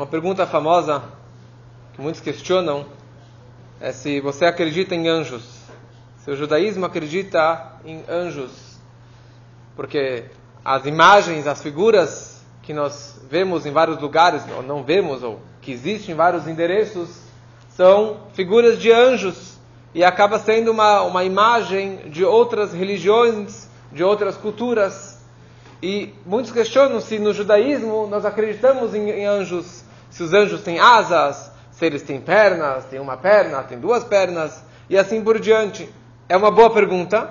Uma pergunta famosa que muitos questionam é se você acredita em anjos. Se o judaísmo acredita em anjos. Porque as imagens, as figuras que nós vemos em vários lugares, ou não vemos, ou que existem em vários endereços, são figuras de anjos. E acaba sendo uma, uma imagem de outras religiões, de outras culturas. E muitos questionam se no judaísmo nós acreditamos em, em anjos se os anjos têm asas, se eles têm pernas, têm uma perna, têm duas pernas, e assim por diante. É uma boa pergunta,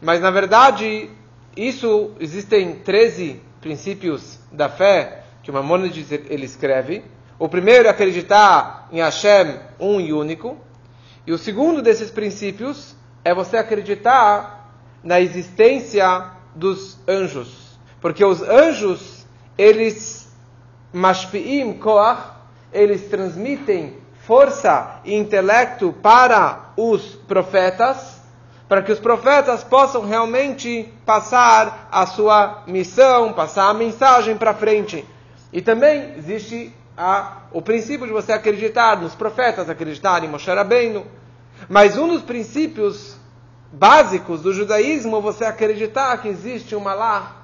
mas na verdade, isso existem 13 princípios da fé que o Maimonides ele escreve. O primeiro é acreditar em Hashem, um e único. E o segundo desses princípios é você acreditar na existência dos anjos. Porque os anjos, eles mashpi'im koach, eles transmitem força e intelecto para os profetas, para que os profetas possam realmente passar a sua missão, passar a mensagem para frente. E também existe a, o princípio de você acreditar nos profetas, acreditar em Moshe Rabbeinu. Mas um dos princípios básicos do judaísmo é você acreditar que existe uma lá,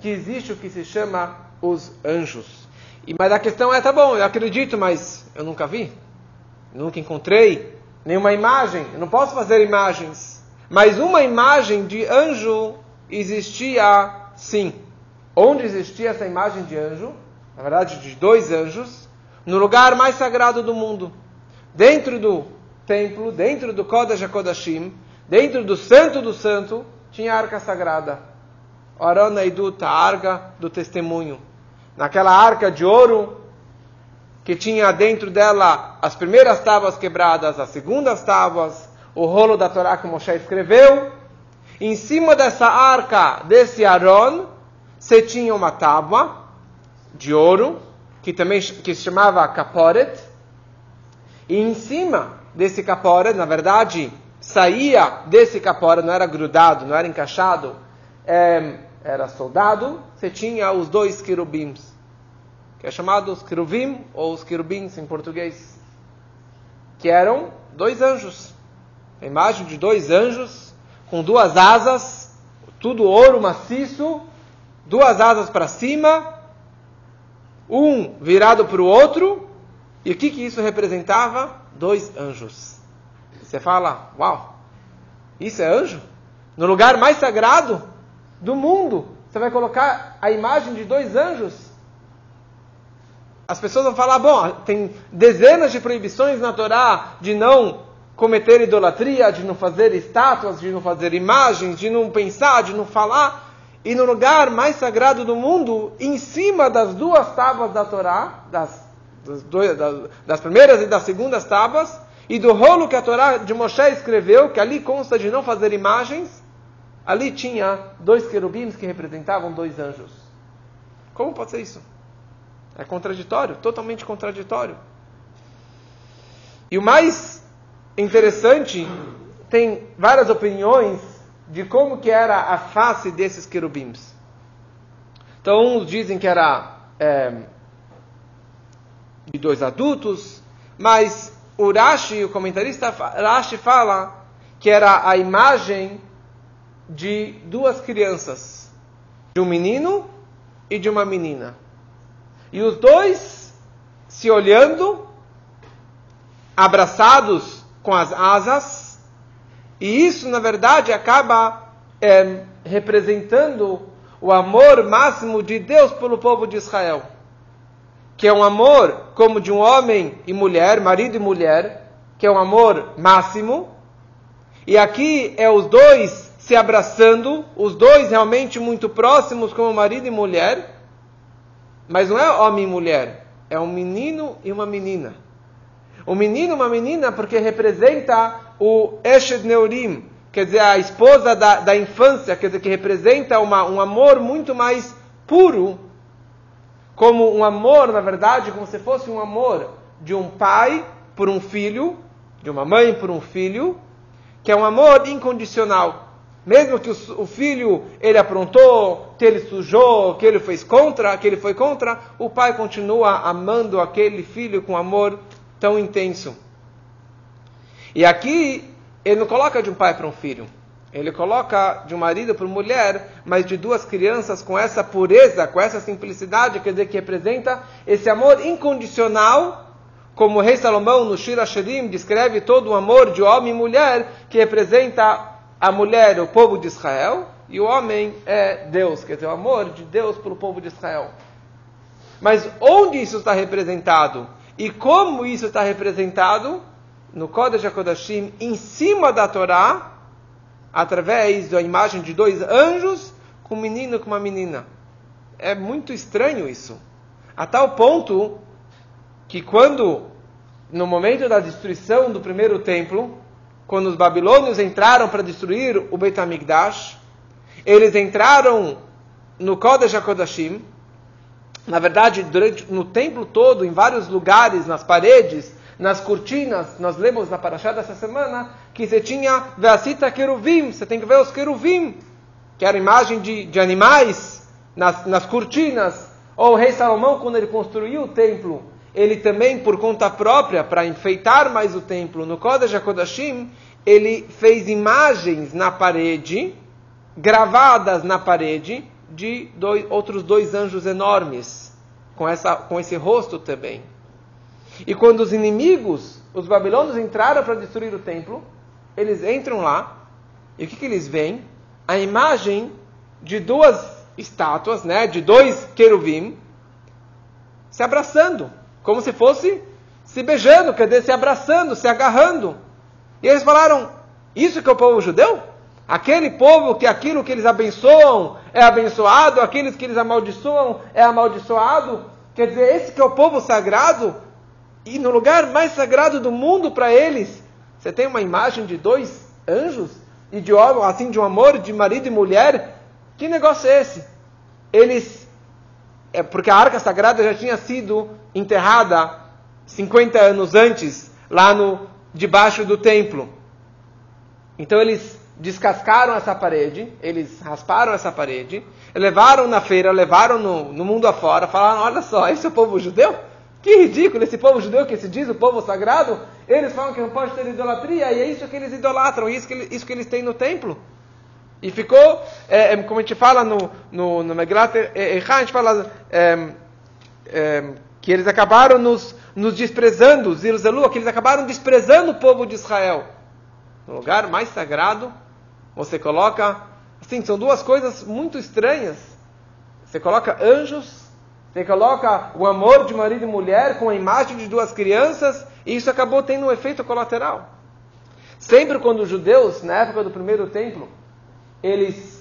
que existe o que se chama os anjos. E, mas a questão é, tá bom, eu acredito, mas eu nunca vi, nunca encontrei nenhuma imagem, eu não posso fazer imagens. Mas uma imagem de anjo existia sim. Onde existia essa imagem de anjo? Na verdade, de dois anjos, no lugar mais sagrado do mundo. Dentro do templo, dentro do Kodesh HaKodashim, dentro do Santo do Santo, tinha a arca sagrada. Arana Iduta, a arca do testemunho naquela arca de ouro, que tinha dentro dela as primeiras tábuas quebradas, as segundas tábuas, o rolo da Torá que Moshe escreveu. Em cima dessa arca, desse Aron, você tinha uma tábua de ouro, que também que se chamava Kaporet. E em cima desse Kaporet, na verdade, saía desse Kaporet, não era grudado, não era encaixado, é, era soldado, você tinha os dois querubins, que é chamado os querubim ou os querubins em português, que eram dois anjos. A imagem de dois anjos com duas asas, tudo ouro maciço, duas asas para cima, um virado para o outro. E o que, que isso representava? Dois anjos. Você fala, uau, isso é anjo? No lugar mais sagrado? Do mundo. Você vai colocar a imagem de dois anjos. As pessoas vão falar: bom, tem dezenas de proibições na Torá de não cometer idolatria, de não fazer estátuas, de não fazer imagens, de não pensar, de não falar. E no lugar mais sagrado do mundo, em cima das duas tábuas da Torá, das, das, das, das primeiras e das segundas tábuas, e do rolo que a Torá de Moshe escreveu, que ali consta de não fazer imagens, ali tinha dois querubins que representavam dois anjos. Como pode ser isso? É contraditório, totalmente contraditório. E o mais interessante, tem várias opiniões de como que era a face desses querubins. Então, uns dizem que era é, de dois adultos, mas o o comentarista Rashi fala que era a imagem de duas crianças, de um menino e de uma menina. E os dois se olhando, abraçados com as asas, e isso, na verdade, acaba é, representando o amor máximo de Deus pelo povo de Israel. Que é um amor como de um homem e mulher, marido e mulher, que é um amor máximo. E aqui é os dois se abraçando, os dois realmente muito próximos como marido e mulher, mas não é homem e mulher, é um menino e uma menina. O menino e uma menina porque representa o Eshed Neurim, quer dizer, a esposa da, da infância, quer dizer, que representa uma, um amor muito mais puro, como um amor, na verdade, como se fosse um amor de um pai por um filho, de uma mãe por um filho, que é um amor incondicional. Mesmo que o, filho ele aprontou, que ele sujou, que ele fez contra, que ele foi contra, o pai continua amando aquele filho com amor tão intenso. E aqui ele não coloca de um pai para um filho. Ele coloca de um marido para uma mulher, mas de duas crianças com essa pureza, com essa simplicidade, quer dizer, que representa esse amor incondicional, como o rei Salomão no Shira Shirim descreve todo o amor de homem e mulher, que representa a mulher, o povo de Israel, e o homem é Deus, quer dizer, o amor de Deus pelo povo de Israel. Mas onde isso está representado e como isso está representado? No Kodesh HaKodashim, em cima da Torá, através da imagem de dois anjos, com um menino e com uma menina. É muito estranho isso. A tal ponto que quando, no momento da destruição do primeiro templo, quando os babilônios entraram para destruir o Beit HaMikdash, eles entraram no Kodesh HaKodashim, na verdade, durante, no templo todo, em vários lugares, nas paredes, nas cortinas, nós lemos na Parashá dessa semana, que você tinha Veacita Queruvim, você tem que ver os queruvim, que era imagem de, de animais nas, nas cortinas. Ou o rei Salomão, quando ele construiu o templo, ele também, por conta própria, para enfeitar mais o templo, no Kodesh HaKodashim, ele fez imagens na parede, gravadas na parede, de dois, outros dois anjos enormes, com, essa, com esse rosto também. E quando os inimigos, os babilônios, entraram para destruir o templo, eles entram lá, e o que, que eles veem? A imagem de duas estátuas, né, de dois querubim, se abraçando como se fosse se beijando, quer dizer, se abraçando, se agarrando. E eles falaram: Isso que é o povo judeu? Aquele povo que aquilo que eles abençoam é abençoado, aqueles que eles amaldiçoam é amaldiçoado. Quer dizer, esse que é o povo sagrado. E no lugar mais sagrado do mundo para eles, você tem uma imagem de dois anjos e de assim de um amor de marido e mulher. Que negócio é esse? Eles é porque a arca sagrada já tinha sido enterrada 50 anos antes, lá no debaixo do templo. Então eles descascaram essa parede, eles rasparam essa parede, levaram na feira, levaram no, no mundo afora, falaram: olha só, esse é o povo judeu? Que ridículo, esse povo judeu que se diz o povo sagrado, eles falam que não pode ter idolatria, e é isso que eles idolatram, isso que, isso que eles têm no templo. E ficou, é, como a gente fala no, no, no Megillat a gente fala é, é, que eles acabaram nos, nos desprezando, Zeruzelu, que eles acabaram desprezando o povo de Israel. No lugar mais sagrado, você coloca, assim, são duas coisas muito estranhas. Você coloca anjos, você coloca o amor de marido e mulher com a imagem de duas crianças, e isso acabou tendo um efeito colateral. Sempre quando os judeus, na época do primeiro templo, eles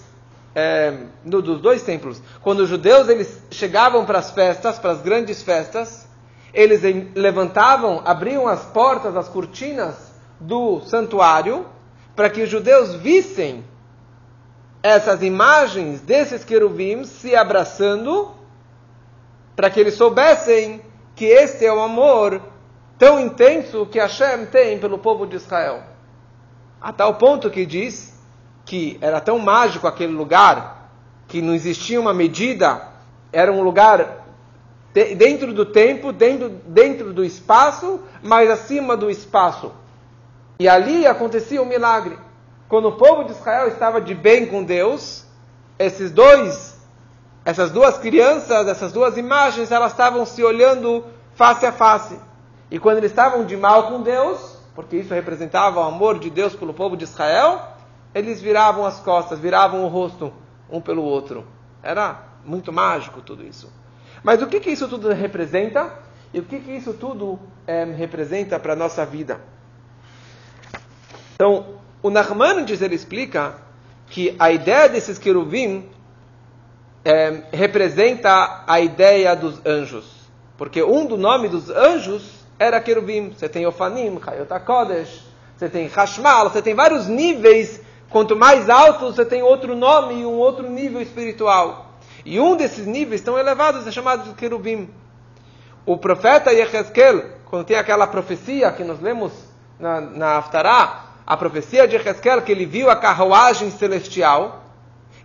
é, no, dos dois templos, quando os judeus eles chegavam para as festas, para as grandes festas, eles levantavam, abriam as portas, as cortinas do santuário, para que os judeus vissem essas imagens desses querubins se abraçando, para que eles soubessem que este é o amor tão intenso que Hashem tem pelo povo de Israel. A tal ponto que diz que era tão mágico aquele lugar, que não existia uma medida, era um lugar dentro do tempo, dentro, dentro do espaço, mas acima do espaço. E ali acontecia um milagre. Quando o povo de Israel estava de bem com Deus, esses dois, essas duas crianças, essas duas imagens, elas estavam se olhando face a face. E quando eles estavam de mal com Deus, porque isso representava o amor de Deus pelo povo de Israel, eles viravam as costas, viravam o rosto um pelo outro. Era muito mágico tudo isso. Mas o que, que isso tudo representa? E o que, que isso tudo é, representa para a nossa vida? Então, o Nachmanides ele explica que a ideia desses querubim é, representa a ideia dos anjos. Porque um do nome dos anjos era querubim. Você tem Ofanim, Hayot Kodesh, você tem Hashmal, você tem vários níveis Quanto mais alto, você tem outro nome e um outro nível espiritual. E um desses níveis tão elevados é chamado de querubim. O profeta Yehezkel, quando tem aquela profecia que nós lemos na, na Haftarah, a profecia de Hezkel que ele viu a carruagem celestial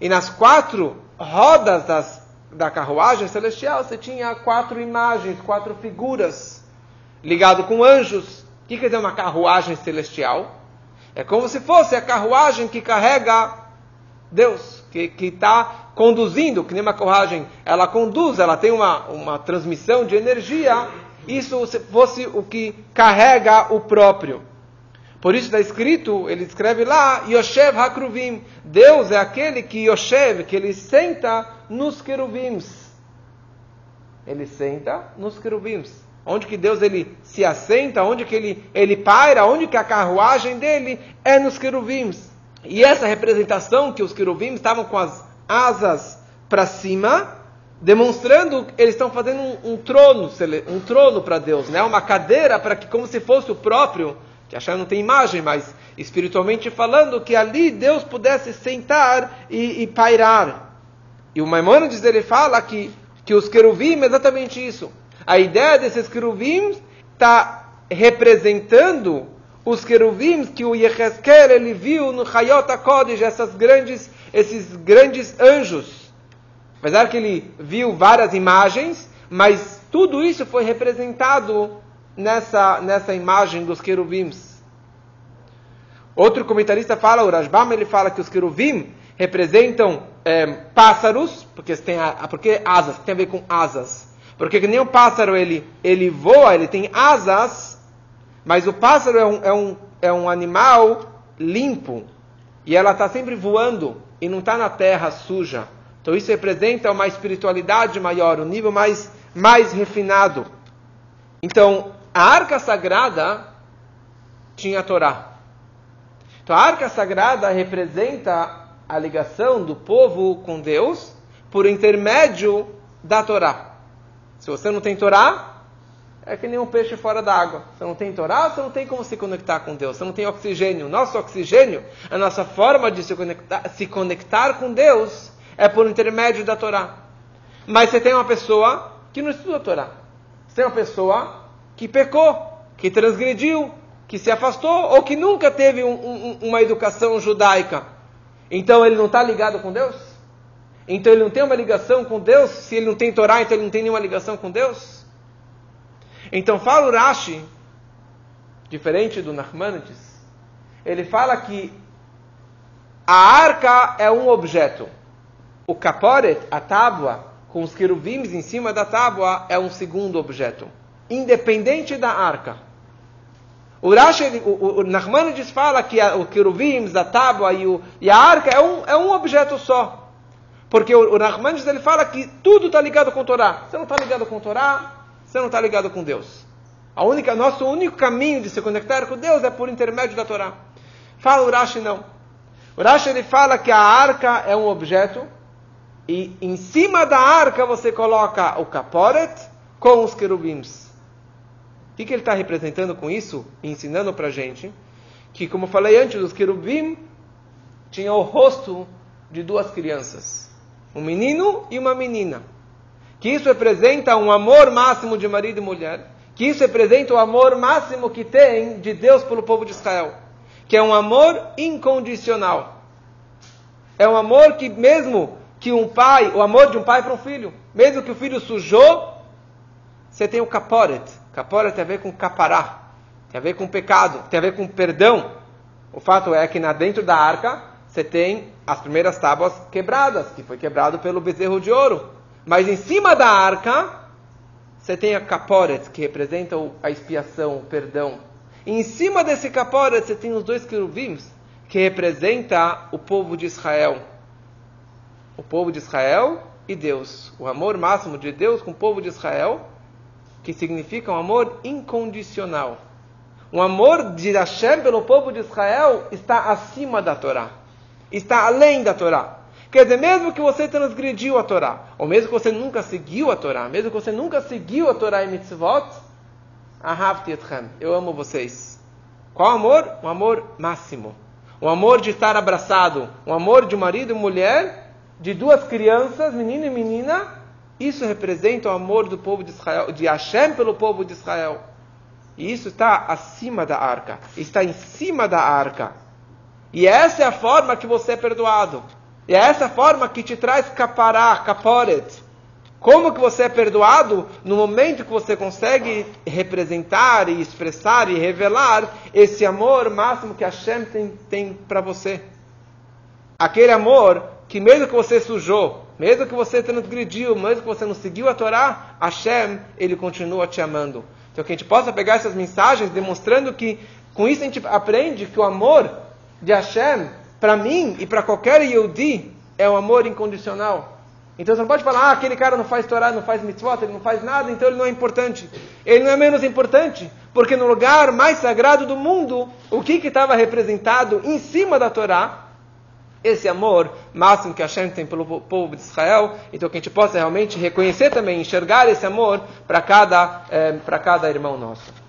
e nas quatro rodas das, da carruagem celestial você tinha quatro imagens, quatro figuras ligado com anjos. O que quer dizer uma carruagem celestial? É como se fosse a carruagem que carrega Deus, que está conduzindo, que nem uma carruagem, ela conduz, ela tem uma, uma transmissão de energia, isso fosse o que carrega o próprio. Por isso está escrito, ele escreve lá, Yoshev Hakruvim. Deus é aquele que Yoshev, que ele senta nos queruvims. Ele senta nos queruvims. Onde que Deus ele se assenta, onde que ele, ele paira, onde que a carruagem dele é nos queruvims. E essa representação que os queruvims estavam com as asas para cima, demonstrando eles estão fazendo um, um trono, um trono para Deus, né? Uma cadeira para que como se fosse o próprio que Hashem não tem imagem, mas espiritualmente falando, que ali Deus pudesse sentar e, e pairar. E o Maimonides ele fala que, que os queruvim é exatamente isso. A ideia desses queruvim está representando os queruvim que o Yehezkel ele viu no Hayot HaKodesh, essas grandes, esses grandes anjos. Apesar que ele viu várias imagens, mas tudo isso foi representado nessa, nessa imagem dos querubins. Outro comentarista fala, o Rashbam, ele fala que os querubim representam é, pássaros, porque tem porque asas, tem a ver com asas. Porque que nem o pássaro ele, ele voa, ele tem asas, mas o pássaro é um, é um, é um animal limpo. E ela está sempre voando e não está na terra suja. Então isso representa uma espiritualidade maior, um nível mais, mais refinado. Então, a arca sagrada tinha a Torá. Então a arca sagrada representa a ligação do povo com Deus por intermédio da Torá. Se você não tem Torá, é que nem um peixe fora da água. Você não tem Torá, você não tem como se conectar com Deus. Você não tem oxigênio. Nosso oxigênio, a nossa forma de se conectar, se conectar com Deus é por intermédio da Torá. Mas você tem uma pessoa que não estuda a Torá. Você tem uma pessoa que pecou, que transgrediu, que se afastou ou que nunca teve um, um, uma educação judaica. Então ele não está ligado com Deus? Então ele não tem uma ligação com Deus? Se ele não tem Torá, então ele não tem nenhuma ligação com Deus? Então fala o Rashi, diferente do Nachmanides, ele fala que a arca é um objeto. O caporet, a tábua, com os querubins em cima da tábua, é um segundo objeto independente da arca. O, Rashi, o, o Nachmanides fala que a, o querubim, a tábua e, o, e, a arca é um, é um objeto só. Porque o, o Nachmanides ele fala que tudo está ligado com a Torá. Você não está ligado com a Torá, você não está ligado com Deus. A única, nosso único caminho de se conectar com Deus é por intermédio da Torá. Fala o Rashi não. O Rashi ele fala que a arca é um objeto e em cima da arca você coloca o caporet com os querubins que, que ele está representando com isso? Ensinando para a gente que, como falei antes, os querubim tinham o rosto de duas crianças, um menino e uma menina. Que isso representa um amor máximo de marido e mulher. Que isso representa o amor máximo que tem de Deus pelo povo de Israel. Que é um amor incondicional. É um amor que, mesmo que um pai, o amor de um pai para um filho, mesmo que o filho sujou, você tem o caporet, Capora tem a ver com capará, tem a ver com pecado, tem a ver com perdão. O fato é que na dentro da arca você tem as primeiras tábuas quebradas, que foi quebrado pelo bezerro de ouro. Mas em cima da arca você tem a caporet, que representa a expiação, o perdão. E em cima desse caporet você tem os dois querubins, que representa o povo de Israel. O povo de Israel e Deus. O amor máximo de Deus com o povo de Israel que significa um amor incondicional. Um amor de Hashem pelo povo de Israel está acima da Torá, está além da Torá. Quer dizer, mesmo que você transgrediu a Torá, ou mesmo que você nunca seguiu a Torá, mesmo que você nunca seguiu a Torá e mitzvot, etchem, eu amo vocês. Qual amor? Um amor máximo. Um amor de estar abraçado, um amor de marido e mulher, de duas crianças, menino e menina, isso representa o amor do povo de Israel, de Hashem pelo povo de Israel. E isso está acima da arca, está em cima da arca. E essa é a forma que você é perdoado. E é essa forma que te traz capará, caporet. Como que você é perdoado? No momento que você consegue representar e expressar e revelar esse amor máximo que Hashem tem, tem para você. Aquele amor que mesmo que você sujou, mesmo que você transgrediu, mesmo que você não seguiu a Torá, Hashem, ele continua te amando. Então que a gente possa pegar essas mensagens demonstrando que com isso a gente aprende que o amor de Hashem, para mim e para qualquer Yehudi, é um amor incondicional. Então você não pode falar, ah, aquele cara não faz Torá, não faz mitzvot, ele não faz nada, então ele não é importante. Ele não é menos importante, porque no lugar mais sagrado do mundo, o que estava representado em cima da Torá? Esse amor máximo que Hashem tem pelo povo de Israel, então que a gente possa realmente reconhecer também, enxergar esse amor para cada, é, cada irmão nosso.